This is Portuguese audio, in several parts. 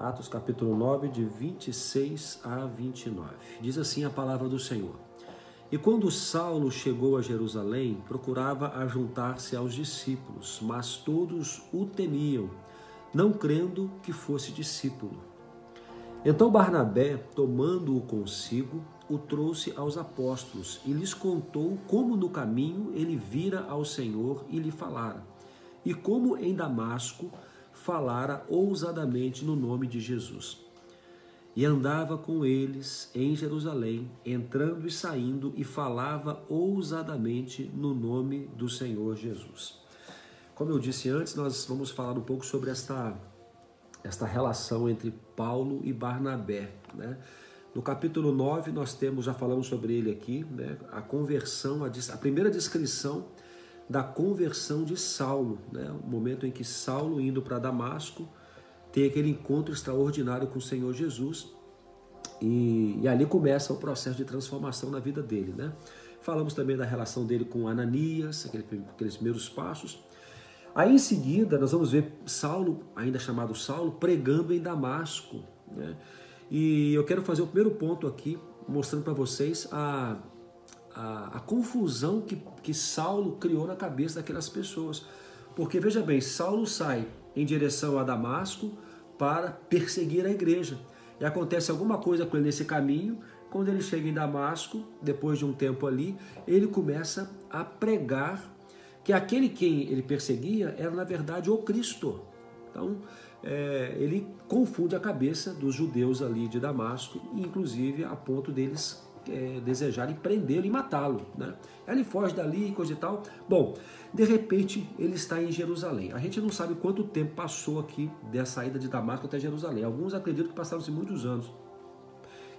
Atos capítulo 9, de 26 a 29. Diz assim a palavra do Senhor. E quando Saulo chegou a Jerusalém, procurava ajuntar-se aos discípulos, mas todos o temiam, não crendo que fosse discípulo. Então Barnabé, tomando-o consigo, o trouxe aos apóstolos e lhes contou como no caminho ele vira ao Senhor e lhe falara, e como em Damasco falara ousadamente no nome de Jesus e andava com eles em Jerusalém, entrando e saindo, e falava ousadamente no nome do Senhor Jesus. Como eu disse antes, nós vamos falar um pouco sobre esta, esta relação entre Paulo e Barnabé. Né? No capítulo 9, nós temos, já falamos sobre ele aqui, né? a conversão, a, a primeira descrição da conversão de Saulo, né? o momento em que Saulo, indo para Damasco, tem aquele encontro extraordinário com o Senhor Jesus e, e, ali começa o processo de transformação na vida dele, né? Falamos também da relação dele com Ananias, aquele, aqueles primeiros passos. Aí em seguida nós vamos ver Saulo, ainda chamado Saulo, pregando em Damasco, né? E eu quero fazer o primeiro ponto aqui, mostrando para vocês a, a, a, confusão que, que Saulo criou na cabeça daquelas pessoas. Porque veja bem, Saulo sai em direção a Damasco para perseguir a igreja. E acontece alguma coisa com ele nesse caminho. Quando ele chega em Damasco, depois de um tempo ali, ele começa a pregar que aquele quem ele perseguia era na verdade o Cristo. Então, é, ele confunde a cabeça dos judeus ali de Damasco, inclusive a ponto deles é, desejarem prendê-lo e matá-lo. Né? Ele foge dali e coisa e tal. Bom, de repente ele está em Jerusalém. A gente não sabe quanto tempo passou aqui da saída de Damasco até Jerusalém. Alguns acreditam que passaram-se muitos anos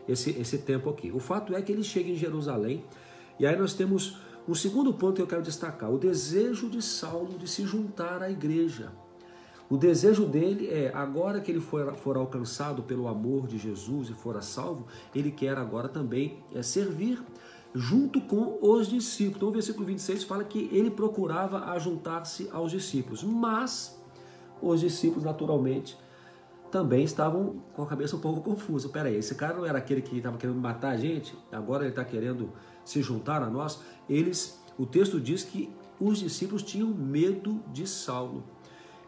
esse, esse tempo aqui. O fato é que ele chega em Jerusalém e aí nós temos um segundo ponto que eu quero destacar: o desejo de Saulo de se juntar à igreja. O desejo dele é, agora que ele for, for alcançado pelo amor de Jesus e fora salvo, ele quer agora também é, servir junto com os discípulos. Então o versículo 26 fala que ele procurava ajuntar-se aos discípulos, mas os discípulos naturalmente também estavam com a cabeça um pouco confusa. Peraí, esse cara não era aquele que estava querendo matar a gente, agora ele está querendo se juntar a nós. Eles, o texto diz que os discípulos tinham medo de Saulo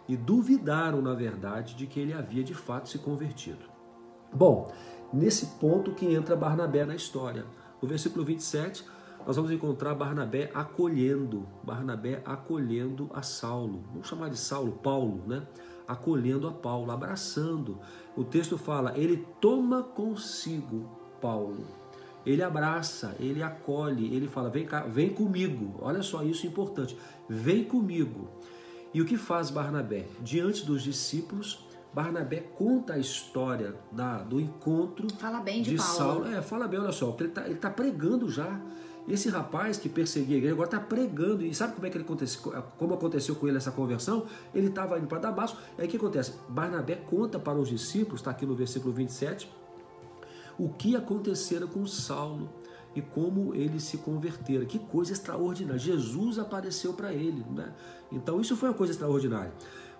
e duvidaram, na verdade, de que ele havia de fato se convertido. Bom, nesse ponto que entra Barnabé na história. No versículo 27, nós vamos encontrar Barnabé acolhendo, Barnabé acolhendo a Saulo. Vamos chamar de Saulo, Paulo, né? Acolhendo a Paulo, abraçando. O texto fala: ele toma consigo Paulo. Ele abraça, ele acolhe, ele fala: vem cá, vem comigo. Olha só isso é importante. Vem comigo. E o que faz Barnabé? Diante dos discípulos, Barnabé conta a história da, do encontro fala bem de, de Paulo. Saulo. É, fala bem, olha só, ele está tá pregando já. Esse rapaz que perseguia a igreja agora está pregando. E sabe como é que ele aconteceu, como aconteceu com ele essa conversão? Ele estava indo para Damasco. Aí o que acontece? Barnabé conta para os discípulos, está aqui no versículo 27, o que acontecera com Saulo e como ele se convertera. Que coisa extraordinária. Jesus apareceu para ele. Né? Então isso foi uma coisa extraordinária.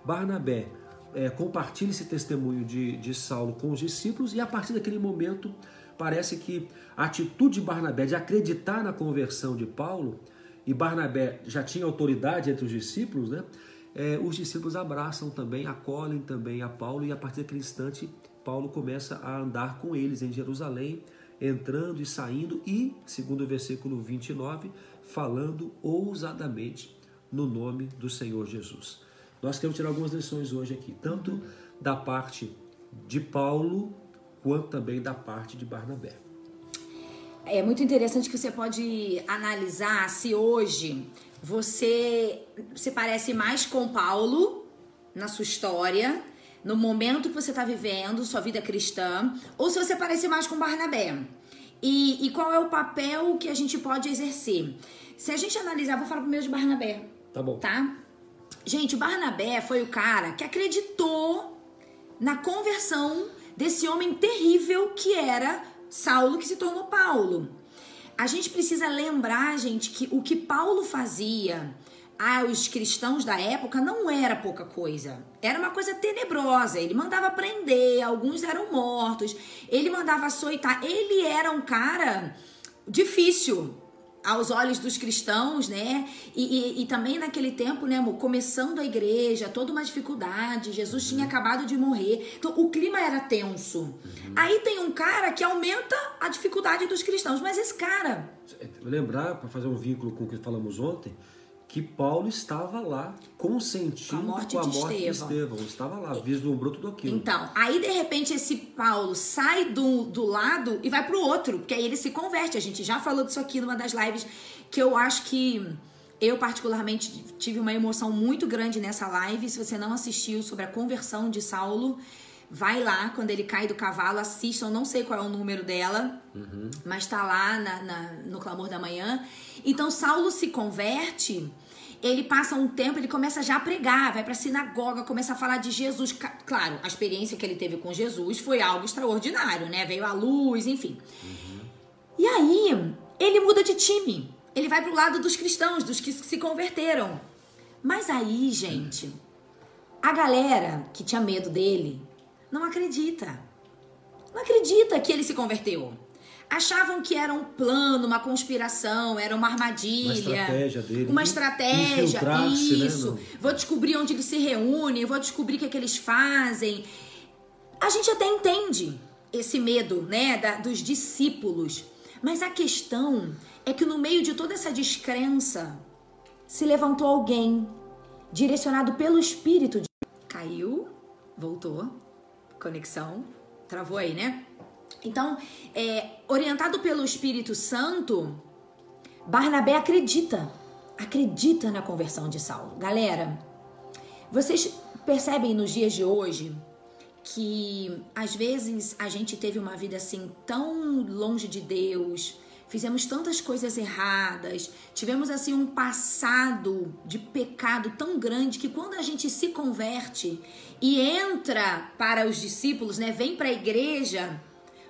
Barnabé é, compartilha esse testemunho de, de Saulo com os discípulos e a partir daquele momento parece que a atitude de Barnabé de acreditar na conversão de Paulo e Barnabé já tinha autoridade entre os discípulos, né? É, os discípulos abraçam também, acolhem também a Paulo e a partir daquele instante Paulo começa a andar com eles em Jerusalém, entrando e saindo e, segundo o versículo 29, falando ousadamente no nome do Senhor Jesus. Nós queremos tirar algumas lições hoje aqui, tanto da parte de Paulo quanto também da parte de Barnabé. É muito interessante que você pode analisar se hoje você se parece mais com Paulo na sua história, no momento que você está vivendo, sua vida cristã, ou se você parece mais com Barnabé. E, e, qual é o papel que a gente pode exercer? Se a gente analisar, vou falar primeiro de Barnabé. Tá bom. Tá? Gente, Barnabé foi o cara que acreditou na conversão desse homem terrível que era Saulo, que se tornou Paulo. A gente precisa lembrar, gente, que o que Paulo fazia aos cristãos da época não era pouca coisa. Era uma coisa tenebrosa. Ele mandava prender, alguns eram mortos, ele mandava açoitar. Ele era um cara difícil aos olhos dos cristãos, né? E, e, e, também naquele tempo, né, amor, começando a igreja, toda uma dificuldade, Jesus tinha acabado de morrer, então o clima era tenso. Aí tem um cara que aumenta a dificuldade dos cristãos, mas esse cara. Lembrar, para fazer um vínculo com o que falamos ontem, que Paulo estava lá consentindo com a morte, com a de, morte Estevão. de Estevão. Estava lá, vislumbrou tudo aquilo. Então, aí de repente esse Paulo sai do, do lado e vai pro outro, porque aí ele se converte. A gente já falou disso aqui numa das lives que eu acho que eu particularmente tive uma emoção muito grande nessa live. Se você não assistiu sobre a conversão de Saulo, vai lá quando ele cai do cavalo, assistam, não sei qual é o número dela, uhum. mas tá lá na, na, no clamor da manhã. Então Saulo se converte ele passa um tempo, ele começa já a pregar, vai para sinagoga, começa a falar de Jesus. Claro, a experiência que ele teve com Jesus foi algo extraordinário, né? Veio à luz, enfim. Uhum. E aí, ele muda de time. Ele vai pro lado dos cristãos, dos que se converteram. Mas aí, gente, a galera que tinha medo dele não acredita. Não acredita que ele se converteu achavam que era um plano, uma conspiração, era uma armadilha. Uma estratégia dele. Uma estratégia, né, isso. Né, vou descobrir onde eles se reúnem, vou descobrir o que, é que eles fazem. A gente até entende esse medo, né, da, dos discípulos. Mas a questão é que no meio de toda essa descrença se levantou alguém direcionado pelo Espírito. De... Caiu, voltou, conexão, travou aí, né? Então, é, orientado pelo Espírito Santo, Barnabé acredita, acredita na conversão de Saulo. Galera, vocês percebem nos dias de hoje que às vezes a gente teve uma vida assim tão longe de Deus, fizemos tantas coisas erradas, tivemos assim um passado de pecado tão grande que quando a gente se converte e entra para os discípulos, né, vem para a igreja,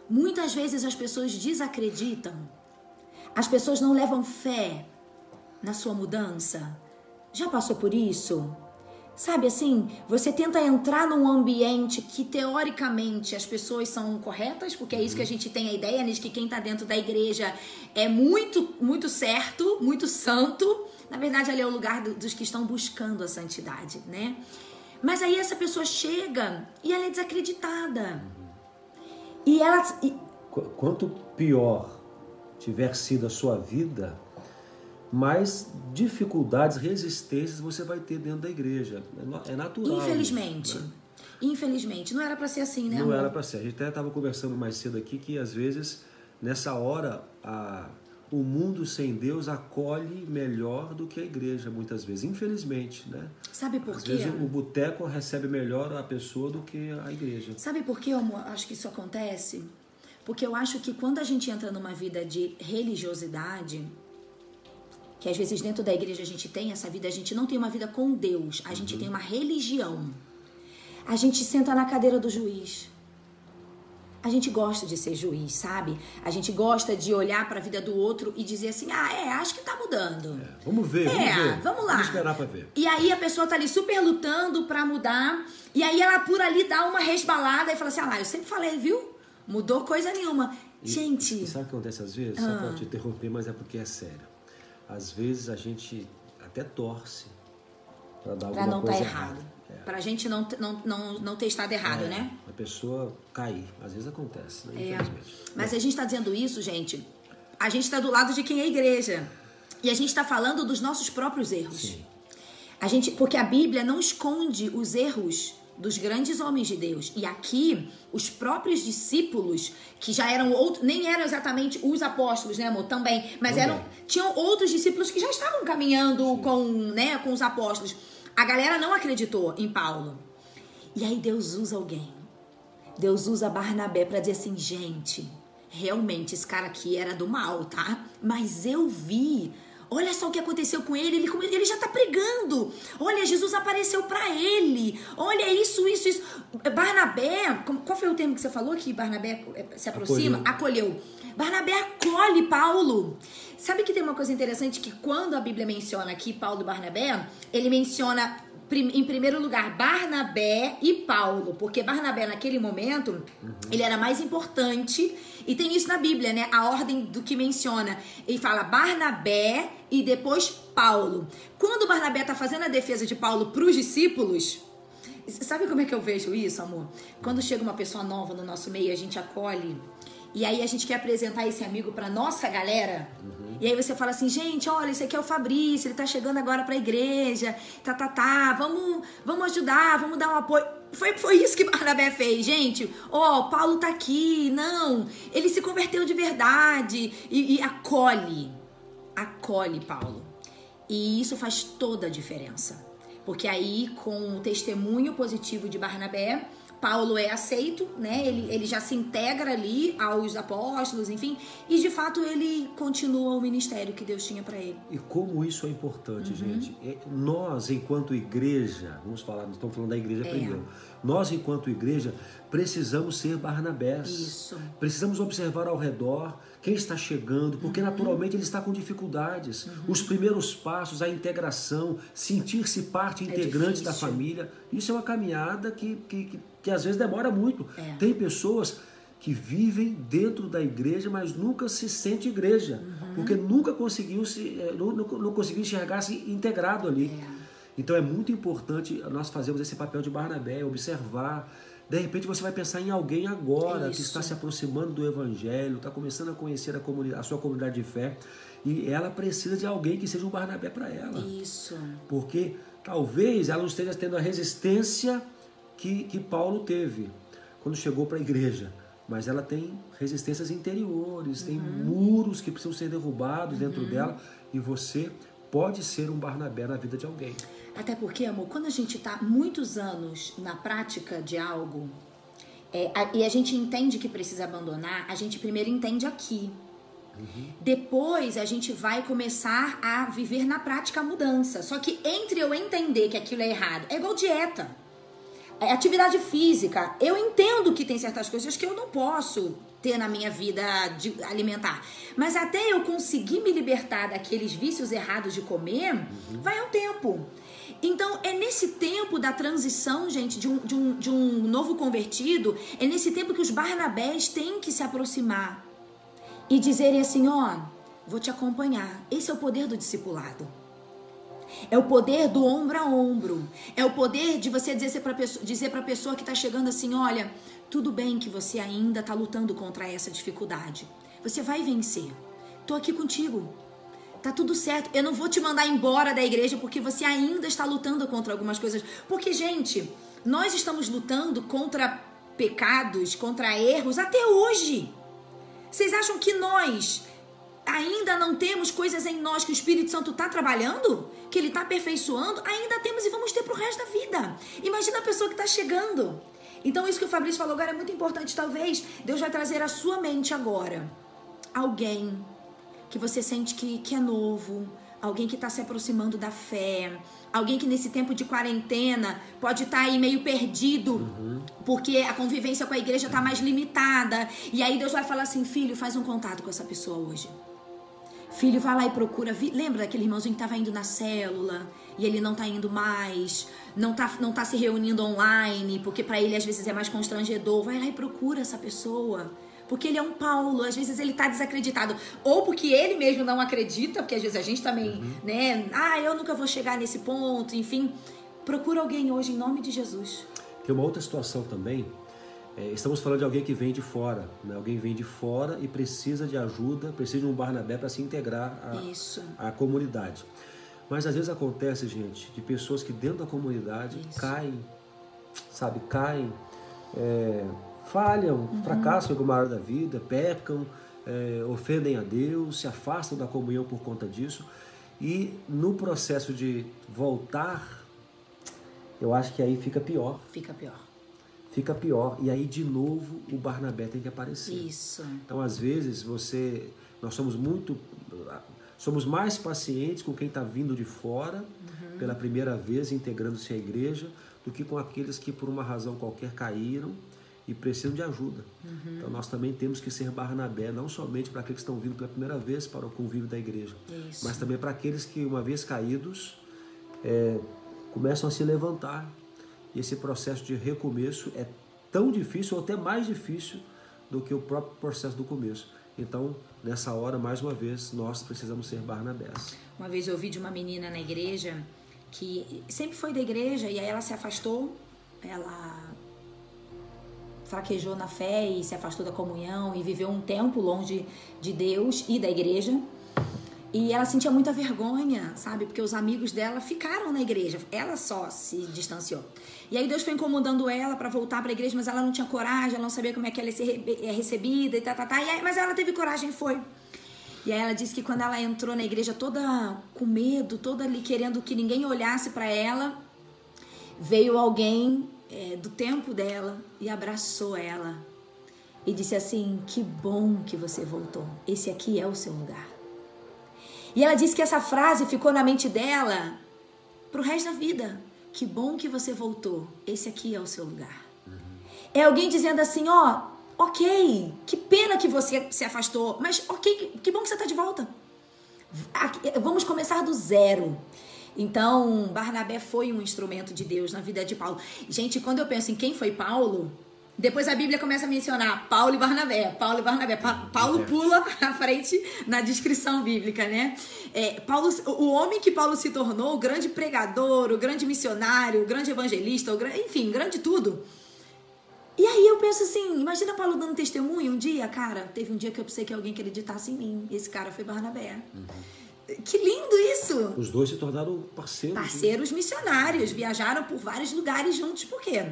Muitas vezes as pessoas desacreditam. As pessoas não levam fé na sua mudança. Já passou por isso? Sabe assim, você tenta entrar num ambiente que teoricamente as pessoas são corretas, porque é isso que a gente tem a ideia, né, de que quem está dentro da igreja é muito, muito certo, muito santo. Na verdade, ali é o lugar dos que estão buscando a santidade, né? Mas aí essa pessoa chega e ela é desacreditada. E ela. E... Quanto pior tiver sido a sua vida, mais dificuldades, resistências você vai ter dentro da igreja. É, é natural. Infelizmente. Né? Infelizmente. Não era para ser assim, né? Não amor? era para ser. A gente até estava conversando mais cedo aqui que às vezes, nessa hora, a o mundo sem Deus acolhe melhor do que a igreja, muitas vezes, infelizmente, né? Sabe por Às quê? Vezes o boteco recebe melhor a pessoa do que a igreja. Sabe por que eu acho que isso acontece? Porque eu acho que quando a gente entra numa vida de religiosidade, que às vezes dentro da igreja a gente tem essa vida, a gente não tem uma vida com Deus, a gente uhum. tem uma religião. A gente senta na cadeira do juiz a gente gosta de ser juiz, sabe? A gente gosta de olhar para a vida do outro e dizer assim: ah, é, acho que tá mudando. É, vamos ver, vamos é, ver. vamos lá. Vamos esperar para ver. E aí a pessoa tá ali super lutando para mudar, e aí ela por ali dá uma resbalada e fala assim: ah lá, eu sempre falei, viu? Mudou coisa nenhuma. E, gente. Sabe o que acontece às vezes? Ah. Só pra te interromper, mas é porque é sério. Às vezes a gente até torce para dar pra alguma não tá coisa tá errado. errada. É. Pra gente não, não, não, não ter estado errado, é, né? A pessoa cair. Às vezes acontece, né? É. Mas a gente está dizendo isso, gente. A gente está do lado de quem é igreja. E a gente está falando dos nossos próprios erros. Sim. A gente, porque a Bíblia não esconde os erros dos grandes homens de Deus. E aqui, os próprios discípulos, que já eram outros, nem eram exatamente os apóstolos, né, amor? Também, mas Também. eram tinham outros discípulos que já estavam caminhando com, né, com os apóstolos. A galera não acreditou em Paulo. E aí Deus usa alguém. Deus usa Barnabé para dizer assim, gente, realmente esse cara aqui era do mal, tá? Mas eu vi Olha só o que aconteceu com ele, ele, ele já está pregando. Olha, Jesus apareceu para ele. Olha isso, isso, isso. Barnabé, qual foi o termo que você falou que Barnabé eh, se aproxima? Acolheu. Acolheu. Barnabé acolhe Paulo. Sabe que tem uma coisa interessante que quando a Bíblia menciona aqui Paulo e Barnabé, ele menciona em primeiro lugar Barnabé e Paulo, porque Barnabé naquele momento uhum. ele era mais importante e tem isso na Bíblia, né? A ordem do que menciona. Ele fala Barnabé e depois Paulo. Quando Barnabé está fazendo a defesa de Paulo para os discípulos, sabe como é que eu vejo isso, amor? Quando chega uma pessoa nova no nosso meio, a gente acolhe e aí a gente quer apresentar esse amigo para nossa galera. Uhum. E aí você fala assim, gente, olha, esse aqui é o Fabrício, ele tá chegando agora pra igreja, tá, tá, tá, vamos, vamos ajudar, vamos dar um apoio. Foi, foi isso que Barnabé fez, gente. Ó, oh, Paulo tá aqui, não, ele se converteu de verdade. E, e acolhe, acolhe Paulo. E isso faz toda a diferença. Porque aí, com o testemunho positivo de Barnabé, Paulo é aceito, né? Ele, ele já se integra ali aos apóstolos, enfim, e de fato ele continua o ministério que Deus tinha para ele. E como isso é importante, uhum. gente. É, nós, enquanto igreja, vamos falar, estamos falando da igreja é. primeiro. Nós, enquanto igreja, precisamos ser Barnabés. Isso. Precisamos observar ao redor quem está chegando, porque uhum. naturalmente ele está com dificuldades. Uhum. Os primeiros passos, a integração, sentir-se parte é integrante é da família, isso é uma caminhada que, que, que que às vezes demora muito. É. Tem pessoas que vivem dentro da igreja, mas nunca se sente igreja, uhum. porque nunca conseguiu se eh, não, não conseguiu enxergar-se integrado ali. É. Então é muito importante nós fazermos esse papel de Barnabé, observar. De repente você vai pensar em alguém agora Isso. que está se aproximando do Evangelho, está começando a conhecer a, comunidade, a sua comunidade de fé, e ela precisa de alguém que seja um Barnabé para ela. Isso. Porque talvez ela não esteja tendo a resistência que, que Paulo teve quando chegou para a igreja. Mas ela tem resistências interiores, uhum. tem muros que precisam ser derrubados uhum. dentro dela e você pode ser um Barnabé na vida de alguém. Até porque, amor, quando a gente está muitos anos na prática de algo é, a, e a gente entende que precisa abandonar, a gente primeiro entende aqui. Uhum. Depois a gente vai começar a viver na prática a mudança. Só que entre eu entender que aquilo é errado, é igual dieta. É, atividade física, eu entendo que tem certas coisas que eu não posso ter na minha vida de alimentar. Mas até eu conseguir me libertar daqueles vícios errados de comer, uhum. vai um tempo. Então, é nesse tempo da transição, gente, de um, de, um, de um novo convertido, é nesse tempo que os Barnabés têm que se aproximar e dizerem assim: ó, vou te acompanhar. Esse é o poder do discipulado. É o poder do ombro a ombro. É o poder de você dizer para pessoa, dizer a pessoa que está chegando assim: olha, tudo bem que você ainda está lutando contra essa dificuldade. Você vai vencer. Tô aqui contigo. Tá tudo certo. Eu não vou te mandar embora da igreja porque você ainda está lutando contra algumas coisas. Porque, gente, nós estamos lutando contra pecados, contra erros até hoje. Vocês acham que nós ainda não temos coisas em nós que o Espírito Santo está trabalhando? Que ele está aperfeiçoando? Ainda temos e vamos ter para o resto da vida. Imagina a pessoa que está chegando. Então, isso que o Fabrício falou agora é muito importante. Talvez Deus vai trazer à sua mente agora alguém que você sente que, que é novo, alguém que está se aproximando da fé, alguém que nesse tempo de quarentena pode estar tá aí meio perdido, uhum. porque a convivência com a igreja está mais limitada. E aí Deus vai falar assim: filho, faz um contato com essa pessoa hoje. Filho, vai lá e procura. Lembra daquele irmãozinho que estava indo na célula e ele não está indo mais, não está não tá se reunindo online, porque para ele às vezes é mais constrangedor. Vai lá e procura essa pessoa. Porque ele é um Paulo, às vezes ele está desacreditado. Ou porque ele mesmo não acredita, porque às vezes a gente também, uhum. né? Ah, eu nunca vou chegar nesse ponto, enfim. Procura alguém hoje em nome de Jesus. Tem uma outra situação também é, estamos falando de alguém que vem de fora, né? alguém vem de fora e precisa de ajuda, precisa de um Barnabé para se integrar à, comunidade. Mas às vezes acontece, gente, de pessoas que dentro da comunidade Isso. caem, sabe, caem, é, falham, uhum. fracassam em alguma área da vida, pecam, é, ofendem a Deus, se afastam da comunhão por conta disso. E no processo de voltar, eu acho que aí fica pior. Fica pior fica pior. E aí, de novo, o Barnabé tem que aparecer. Isso. Então, às vezes, você. Nós somos muito. somos mais pacientes com quem está vindo de fora, uhum. pela primeira vez integrando-se à igreja, do que com aqueles que por uma razão qualquer caíram e precisam de ajuda. Uhum. Então nós também temos que ser Barnabé, não somente para aqueles que estão vindo pela primeira vez para o convívio da igreja, Isso. mas também para aqueles que, uma vez caídos, é, começam a se levantar. E esse processo de recomeço é tão difícil, ou até mais difícil, do que o próprio processo do começo. Então, nessa hora, mais uma vez, nós precisamos ser Barnabés. Uma vez eu ouvi de uma menina na igreja que sempre foi da igreja e aí ela se afastou, ela fraquejou na fé e se afastou da comunhão e viveu um tempo longe de Deus e da igreja. E ela sentia muita vergonha, sabe? Porque os amigos dela ficaram na igreja. Ela só se distanciou. E aí Deus foi incomodando ela para voltar para a igreja, mas ela não tinha coragem, ela não sabia como é que ela ia ser recebida e tá, tá, tá. E aí, mas ela teve coragem e foi. E aí ela disse que quando ela entrou na igreja toda com medo, toda ali querendo que ninguém olhasse para ela, veio alguém é, do tempo dela e abraçou ela e disse assim: Que bom que você voltou. Esse aqui é o seu lugar. E ela disse que essa frase ficou na mente dela pro resto da vida. Que bom que você voltou. Esse aqui é o seu lugar. Uhum. É alguém dizendo assim, ó, ok, que pena que você se afastou, mas ok, que bom que você está de volta. Vamos começar do zero. Então, Barnabé foi um instrumento de Deus na vida de Paulo. Gente, quando eu penso em quem foi Paulo, depois a Bíblia começa a mencionar Paulo e Barnabé, Paulo e Barnabé. Pa Paulo pula à frente na descrição bíblica, né? É, Paulo, o homem que Paulo se tornou, o grande pregador, o grande missionário, o grande evangelista, o, enfim, grande tudo. E aí eu penso assim, imagina Paulo dando testemunho um dia, cara, teve um dia que eu pensei que alguém acreditasse em mim. Esse cara foi Barnabé. Uhum. Que lindo isso! Os dois se tornaram parceiros. Parceiros missionários, viajaram por vários lugares juntos, por quê?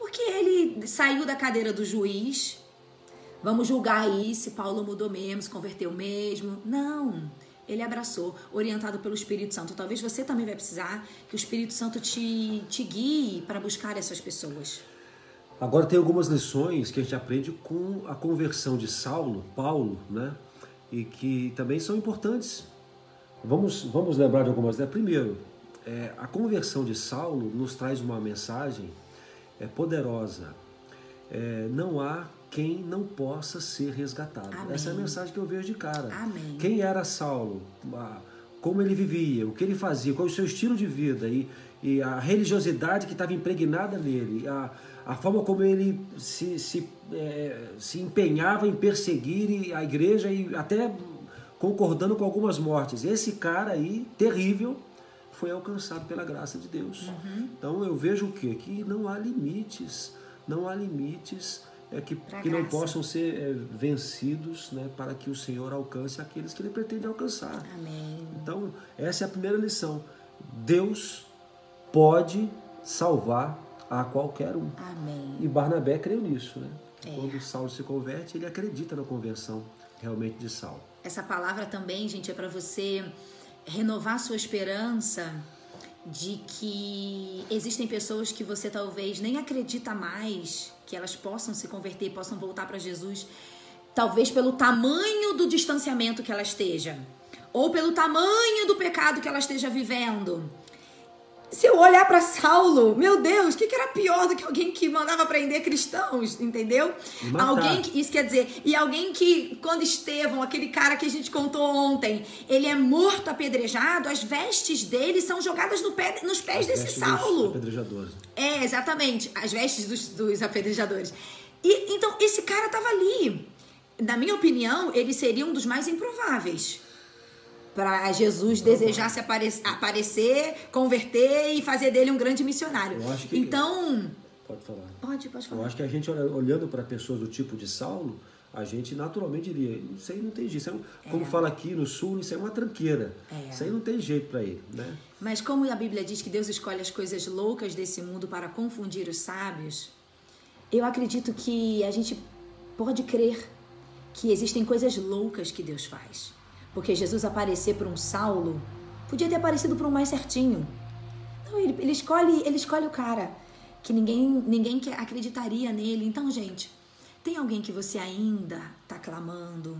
Porque ele saiu da cadeira do juiz. Vamos julgar aí se Paulo mudou mesmo, se converteu mesmo. Não. Ele abraçou, orientado pelo Espírito Santo. Talvez você também vai precisar que o Espírito Santo te, te guie para buscar essas pessoas. Agora tem algumas lições que a gente aprende com a conversão de Saulo, Paulo, né? E que também são importantes. Vamos, vamos lembrar de algumas delas. Primeiro, é, a conversão de Saulo nos traz uma mensagem é poderosa. É, não há quem não possa ser resgatado. Amém. Essa é a mensagem que eu vejo de cara. Amém. Quem era Saulo? Como ele vivia? O que ele fazia? Qual o seu estilo de vida? E, e a religiosidade que estava impregnada nele. A, a forma como ele se, se, é, se empenhava em perseguir a igreja e até concordando com algumas mortes. Esse cara aí, terrível, foi alcançado pela graça de Deus. Uhum. Então eu vejo o quê? Que não há limites, não há limites é, que, que não possam ser é, vencidos né, para que o Senhor alcance aqueles que Ele pretende alcançar. Amém. Então, essa é a primeira lição. Deus pode salvar a qualquer um. Amém. E Barnabé creu nisso. Né? É. Quando Saulo se converte, ele acredita na conversão realmente de Saulo. Essa palavra também, gente, é para você renovar sua esperança de que existem pessoas que você talvez nem acredita mais que elas possam se converter, possam voltar para Jesus, talvez pelo tamanho do distanciamento que ela esteja, ou pelo tamanho do pecado que ela esteja vivendo, se eu olhar para Saulo, meu Deus, o que, que, era pior do que alguém que mandava prender cristãos, entendeu? Alguém que, isso quer dizer, e alguém que, quando Estevão, aquele cara que a gente contou ontem, ele é morto apedrejado, as vestes dele são jogadas no pé, nos pés as desse Saulo. apedrejadores. É, exatamente, as vestes dos, dos apedrejadores. E então esse cara tava ali. Na minha opinião, ele seria um dos mais improváveis para Jesus desejar se aparecer, aparecer, converter e fazer dele um grande missionário. Eu acho que, então. Pode falar. Pode, pode falar. Eu acho que a gente olhando para pessoas do tipo de Saulo, a gente naturalmente diria, isso aí não tem jeito. É, como é. fala aqui no sul, isso é uma tranqueira. É. Isso aí não tem jeito para ele, né? Mas como a Bíblia diz que Deus escolhe as coisas loucas desse mundo para confundir os sábios, eu acredito que a gente pode crer que existem coisas loucas que Deus faz. Porque Jesus aparecer para um Saulo podia ter aparecido para um mais certinho. Não, ele, ele, escolhe, ele escolhe o cara que ninguém, ninguém acreditaria nele. Então, gente, tem alguém que você ainda está clamando?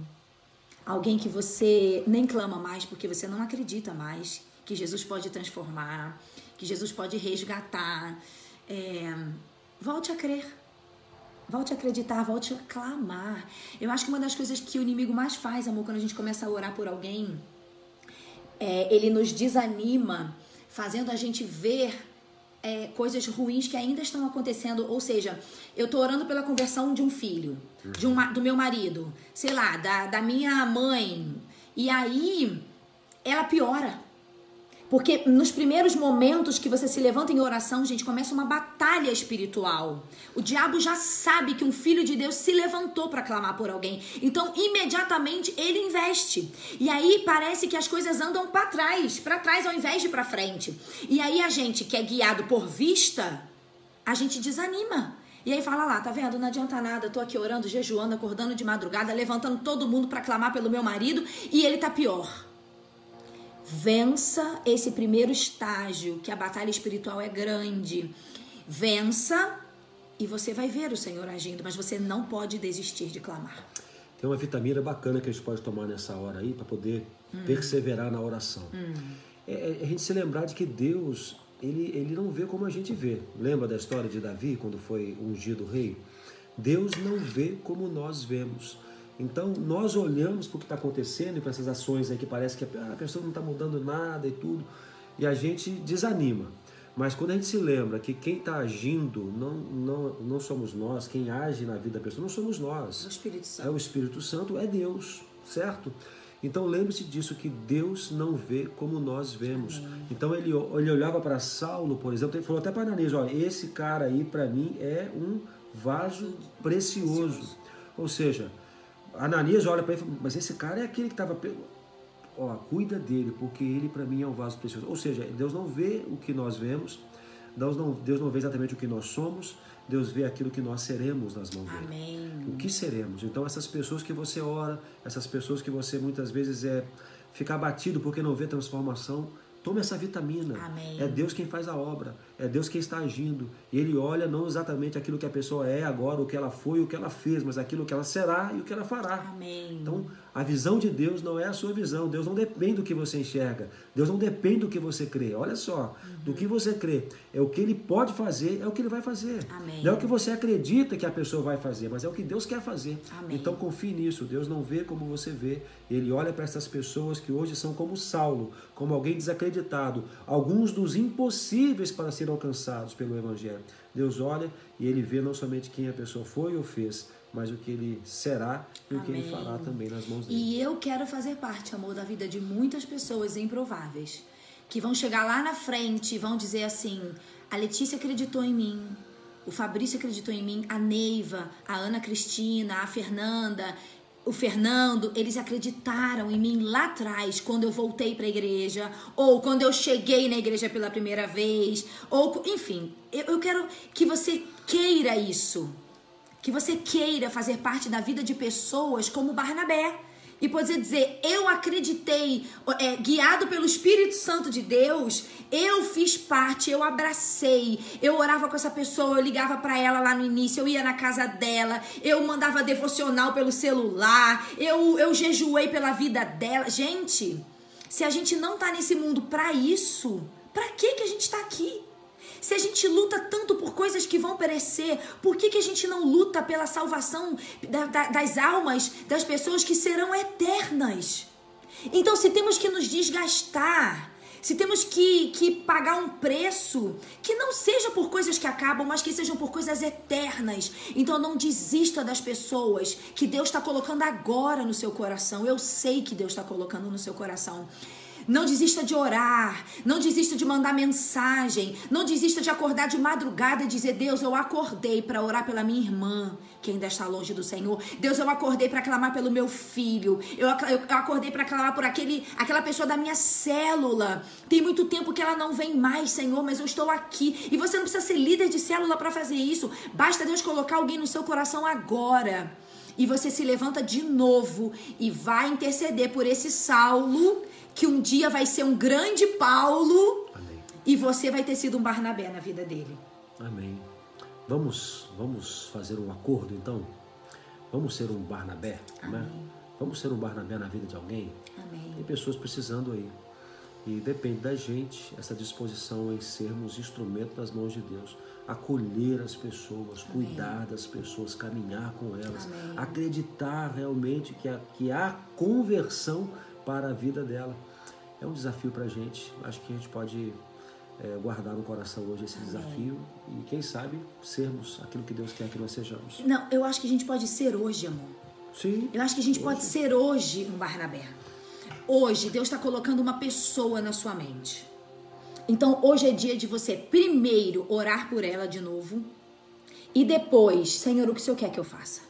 alguém que você nem clama mais porque você não acredita mais que Jesus pode transformar, que Jesus pode resgatar. É, volte a crer. Volte a acreditar, volte a clamar. Eu acho que uma das coisas que o inimigo mais faz, amor, quando a gente começa a orar por alguém, é, ele nos desanima, fazendo a gente ver é, coisas ruins que ainda estão acontecendo. Ou seja, eu tô orando pela conversão de um filho, de um, do meu marido, sei lá, da, da minha mãe. E aí ela piora. Porque nos primeiros momentos que você se levanta em oração, gente, começa uma batalha espiritual. O diabo já sabe que um filho de Deus se levantou para clamar por alguém. Então, imediatamente ele investe. E aí parece que as coisas andam para trás, para trás ao invés de para frente. E aí a gente que é guiado por vista, a gente desanima. E aí fala lá, tá vendo? Não adianta nada, tô aqui orando, jejuando, acordando de madrugada, levantando todo mundo para clamar pelo meu marido e ele tá pior. Vença esse primeiro estágio, que a batalha espiritual é grande. Vença e você vai ver o Senhor agindo, mas você não pode desistir de clamar. Tem uma vitamina bacana que a gente pode tomar nessa hora aí para poder hum. perseverar na oração. Hum. É, é, a gente se lembrar de que Deus, ele, ele não vê como a gente vê. Lembra da história de Davi, quando foi ungido rei? Deus não vê como nós vemos. Então, nós olhamos para o que está acontecendo e para essas ações aí que parece que a pessoa não está mudando nada e tudo, e a gente desanima. Mas quando a gente se lembra que quem está agindo não, não, não somos nós, quem age na vida da pessoa não somos nós. É o Espírito Santo. É o Espírito Santo, é Deus, certo? Então lembre-se disso, que Deus não vê como nós vemos. Amém. Então ele, ele olhava para Saulo, por exemplo, ele falou até para Ananias, olha, esse cara aí para mim é um vaso precioso. Ou seja, Ananias olha para ele e fala, mas esse cara é aquele que estava. Ó, cuida dele, porque ele para mim é um vaso precioso. Ou seja, Deus não vê o que nós vemos, Deus não, Deus não vê exatamente o que nós somos, Deus vê aquilo que nós seremos nas mãos dele. Amém. O que seremos. Então, essas pessoas que você ora, essas pessoas que você muitas vezes é ficar abatido porque não vê transformação, Tome essa vitamina. Amém. É Deus quem faz a obra. É Deus quem está agindo. Ele olha não exatamente aquilo que a pessoa é agora, o que ela foi, o que ela fez, mas aquilo que ela será e o que ela fará. Amém. Então, a visão de Deus não é a sua visão. Deus não depende do que você enxerga. Deus não depende do que você crê. Olha só, uhum. do que você crê. É o que Ele pode fazer, é o que Ele vai fazer. Amém. Não é o que você acredita que a pessoa vai fazer, mas é o que Deus quer fazer. Amém. Então, confie nisso. Deus não vê como você vê. Ele olha para essas pessoas que hoje são como Saulo, como alguém desacreditado, alguns dos impossíveis para serem alcançados pelo Evangelho. Deus olha e Ele vê não somente quem a pessoa foi ou fez, mas o que ele será e Amém. o que ele fará também nas mãos dele. E eu quero fazer parte, amor, da vida de muitas pessoas improváveis que vão chegar lá na frente e vão dizer assim: a Letícia acreditou em mim, o Fabrício acreditou em mim, a Neiva, a Ana Cristina, a Fernanda, o Fernando, eles acreditaram em mim lá atrás, quando eu voltei para a igreja, ou quando eu cheguei na igreja pela primeira vez, ou enfim, eu, eu quero que você queira isso que você queira fazer parte da vida de pessoas como Barnabé e poder dizer: Eu acreditei, é, guiado pelo Espírito Santo de Deus, eu fiz parte, eu abracei, eu orava com essa pessoa, eu ligava para ela lá no início, eu ia na casa dela, eu mandava devocional pelo celular, eu, eu jejuei pela vida dela. Gente, se a gente não tá nesse mundo para isso, para que, que a gente tá aqui? Se a gente luta tanto por coisas que vão perecer, por que, que a gente não luta pela salvação da, da, das almas das pessoas que serão eternas? Então, se temos que nos desgastar, se temos que, que pagar um preço, que não seja por coisas que acabam, mas que sejam por coisas eternas. Então não desista das pessoas que Deus está colocando agora no seu coração. Eu sei que Deus está colocando no seu coração. Não desista de orar, não desista de mandar mensagem, não desista de acordar de madrugada e dizer: Deus, eu acordei para orar pela minha irmã, que ainda está longe do Senhor. Deus, eu acordei para clamar pelo meu filho. Eu, eu, eu acordei para clamar por aquele, aquela pessoa da minha célula. Tem muito tempo que ela não vem mais, Senhor, mas eu estou aqui. E você não precisa ser líder de célula para fazer isso. Basta Deus colocar alguém no seu coração agora. E você se levanta de novo e vai interceder por esse Saulo que um dia vai ser um grande Paulo Amém. e você vai ter sido um Barnabé na vida dele. Amém. Vamos, vamos fazer um acordo então? Vamos ser um Barnabé, né? Vamos ser um Barnabé na vida de alguém? Amém. Tem pessoas precisando aí. E depende da gente essa disposição em sermos instrumento das mãos de Deus, acolher as pessoas, Amém. cuidar das pessoas, caminhar com elas, Amém. acreditar realmente que há, que há conversão para a vida dela. É um desafio para a gente. Acho que a gente pode é, guardar no coração hoje esse desafio e, quem sabe, sermos aquilo que Deus quer que nós sejamos. Não, eu acho que a gente pode ser hoje, amor. Sim. Eu acho que a gente hoje. pode ser hoje um Barnabé. Hoje, Deus está colocando uma pessoa na sua mente. Então, hoje é dia de você, primeiro, orar por ela de novo. E depois, Senhor, o que o Senhor quer que eu faça?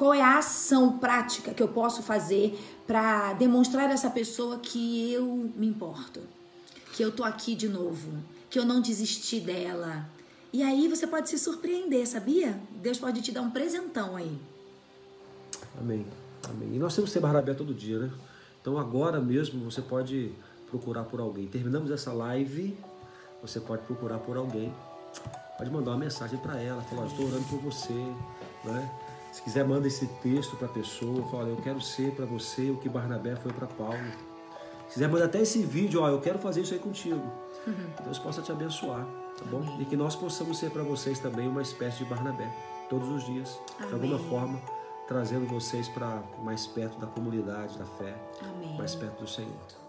Qual é a ação prática que eu posso fazer para demonstrar a essa pessoa que eu me importo? Que eu tô aqui de novo, que eu não desisti dela. E aí você pode se surpreender, sabia? Deus pode te dar um presentão aí. Amém. Amém. E nós temos que ser Barnabé todo dia, né? Então agora mesmo você pode procurar por alguém. Terminamos essa live, você pode procurar por alguém. Pode mandar uma mensagem para ela, falar, estou orando por você, né? Se quiser, manda esse texto para a pessoa, fala, eu quero ser para você o que Barnabé foi para Paulo. Se quiser, manda até esse vídeo, ó, eu quero fazer isso aí contigo. Uhum. Deus possa te abençoar, tá bom? Amém. E que nós possamos ser para vocês também uma espécie de Barnabé, todos os dias, Amém. de alguma forma trazendo vocês para mais perto da comunidade da fé, Amém. mais perto do Senhor.